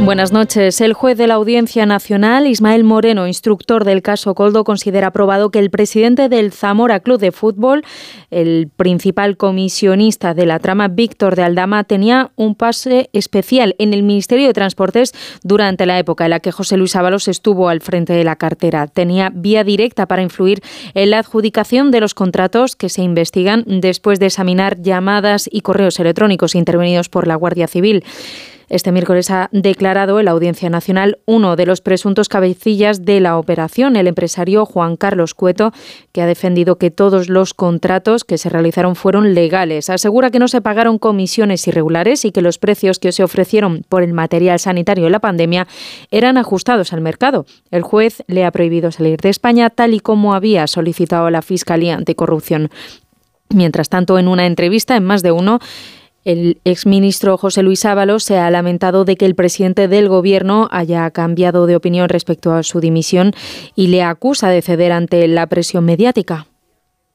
Buenas noches. El juez de la Audiencia Nacional, Ismael Moreno, instructor del caso Coldo, considera aprobado que el presidente del Zamora Club de Fútbol, el principal comisionista de la trama, Víctor de Aldama, tenía un pase especial en el Ministerio de Transportes durante la época en la que José Luis Ábalos estuvo al frente de la cartera. Tenía vía directa para influir en la adjudicación de los contratos que se investigan después de examinar llamadas y correos electrónicos intervenidos por la Guardia Civil. Este miércoles ha declarado en la Audiencia Nacional uno de los presuntos cabecillas de la operación, el empresario Juan Carlos Cueto, que ha defendido que todos los contratos que se realizaron fueron legales. Asegura que no se pagaron comisiones irregulares y que los precios que se ofrecieron por el material sanitario en la pandemia eran ajustados al mercado. El juez le ha prohibido salir de España tal y como había solicitado la Fiscalía Anticorrupción. Mientras tanto, en una entrevista en más de uno, el exministro José Luis Ábalos se ha lamentado de que el presidente del Gobierno haya cambiado de opinión respecto a su dimisión y le acusa de ceder ante la presión mediática.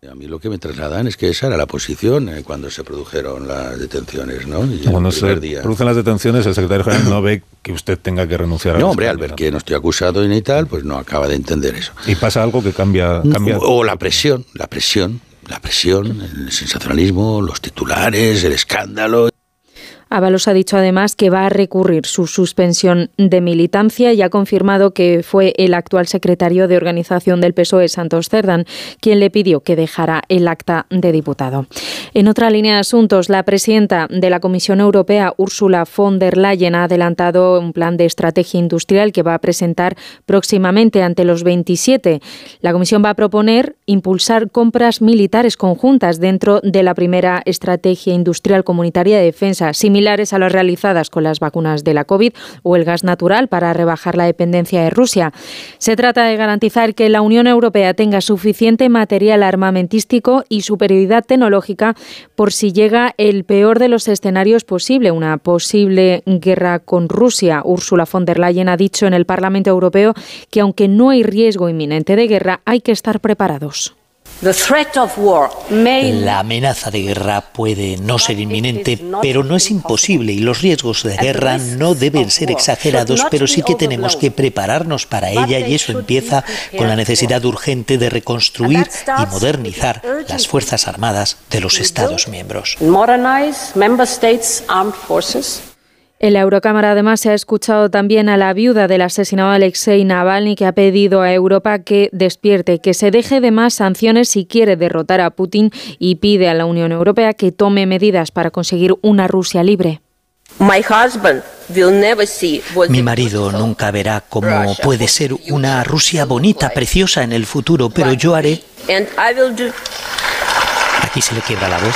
A mí lo que me trasladan es que esa era la posición eh, cuando se produjeron las detenciones, ¿no? cuando se producen las detenciones, el secretario general no ve que usted tenga que renunciar a No, hombre, al ver que no estoy acusado y tal, pues no acaba de entender eso. Y pasa algo que cambia... cambia... O la presión, la presión la presión, el sensacionalismo, los titulares, el escándalo. Ábalos ha dicho además que va a recurrir su suspensión de militancia y ha confirmado que fue el actual secretario de organización del PSOE, Santos Cerdán, quien le pidió que dejara el acta de diputado. En otra línea de asuntos, la presidenta de la Comisión Europea, Ursula von der Leyen, ha adelantado un plan de estrategia industrial que va a presentar próximamente ante los 27. La Comisión va a proponer impulsar compras militares conjuntas dentro de la primera estrategia industrial comunitaria de defensa, similares a las realizadas con las vacunas de la COVID o el gas natural para rebajar la dependencia de Rusia. Se trata de garantizar que la Unión Europea tenga suficiente material armamentístico y superioridad tecnológica por si llega el peor de los escenarios posible, una posible guerra con Rusia. Ursula von der Leyen ha dicho en el Parlamento Europeo que aunque no hay riesgo inminente de guerra, hay que estar preparados. La amenaza de guerra puede no ser inminente, pero no es imposible y los riesgos de guerra no deben ser exagerados, pero sí que tenemos que prepararnos para ella y eso empieza con la necesidad urgente de reconstruir y modernizar las Fuerzas Armadas de los Estados miembros. En la Eurocámara además se ha escuchado también a la viuda del asesinado Alexei Navalny que ha pedido a Europa que despierte, que se deje de más sanciones si quiere derrotar a Putin y pide a la Unión Europea que tome medidas para conseguir una Rusia libre. Mi marido nunca verá cómo puede ser una Rusia bonita, preciosa en el futuro, pero yo haré... Aquí se le quiebra la voz.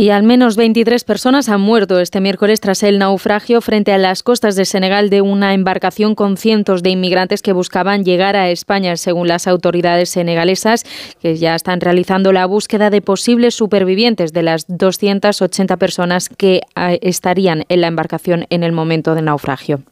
Y al menos 23 personas han muerto este miércoles tras el naufragio frente a las costas de Senegal de una embarcación con cientos de inmigrantes que buscaban llegar a España, según las autoridades senegalesas, que ya están realizando la búsqueda de posibles supervivientes de las 280 personas que ah, estarían en la embarcación en el momento del naufragio.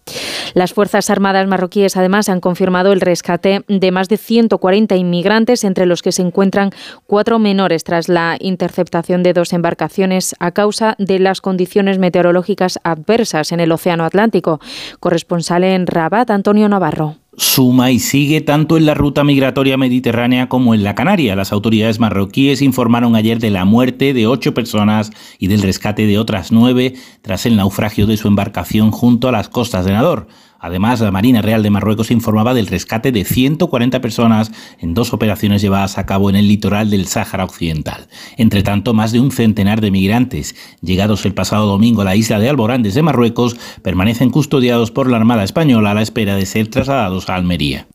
Las Fuerzas Armadas marroquíes además han confirmado el rescate de más de 140 inmigrantes, entre los que se encuentran cuatro menores tras la interceptación de dos embarcaciones a causa de las condiciones meteorológicas adversas en el Océano Atlántico. Corresponsal en Rabat, Antonio Navarro suma y sigue tanto en la ruta migratoria mediterránea como en la Canaria. Las autoridades marroquíes informaron ayer de la muerte de ocho personas y del rescate de otras nueve tras el naufragio de su embarcación junto a las costas de Nador. Además, la Marina Real de Marruecos informaba del rescate de 140 personas en dos operaciones llevadas a cabo en el litoral del Sáhara Occidental. Entre tanto, más de un centenar de migrantes, llegados el pasado domingo a la isla de Alborán desde Marruecos, permanecen custodiados por la Armada Española a la espera de ser trasladados a Almería.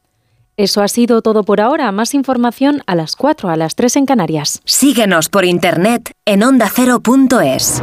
Eso ha sido todo por ahora. Más información a las 4, a las 3 en Canarias. Síguenos por internet en ondacero.es.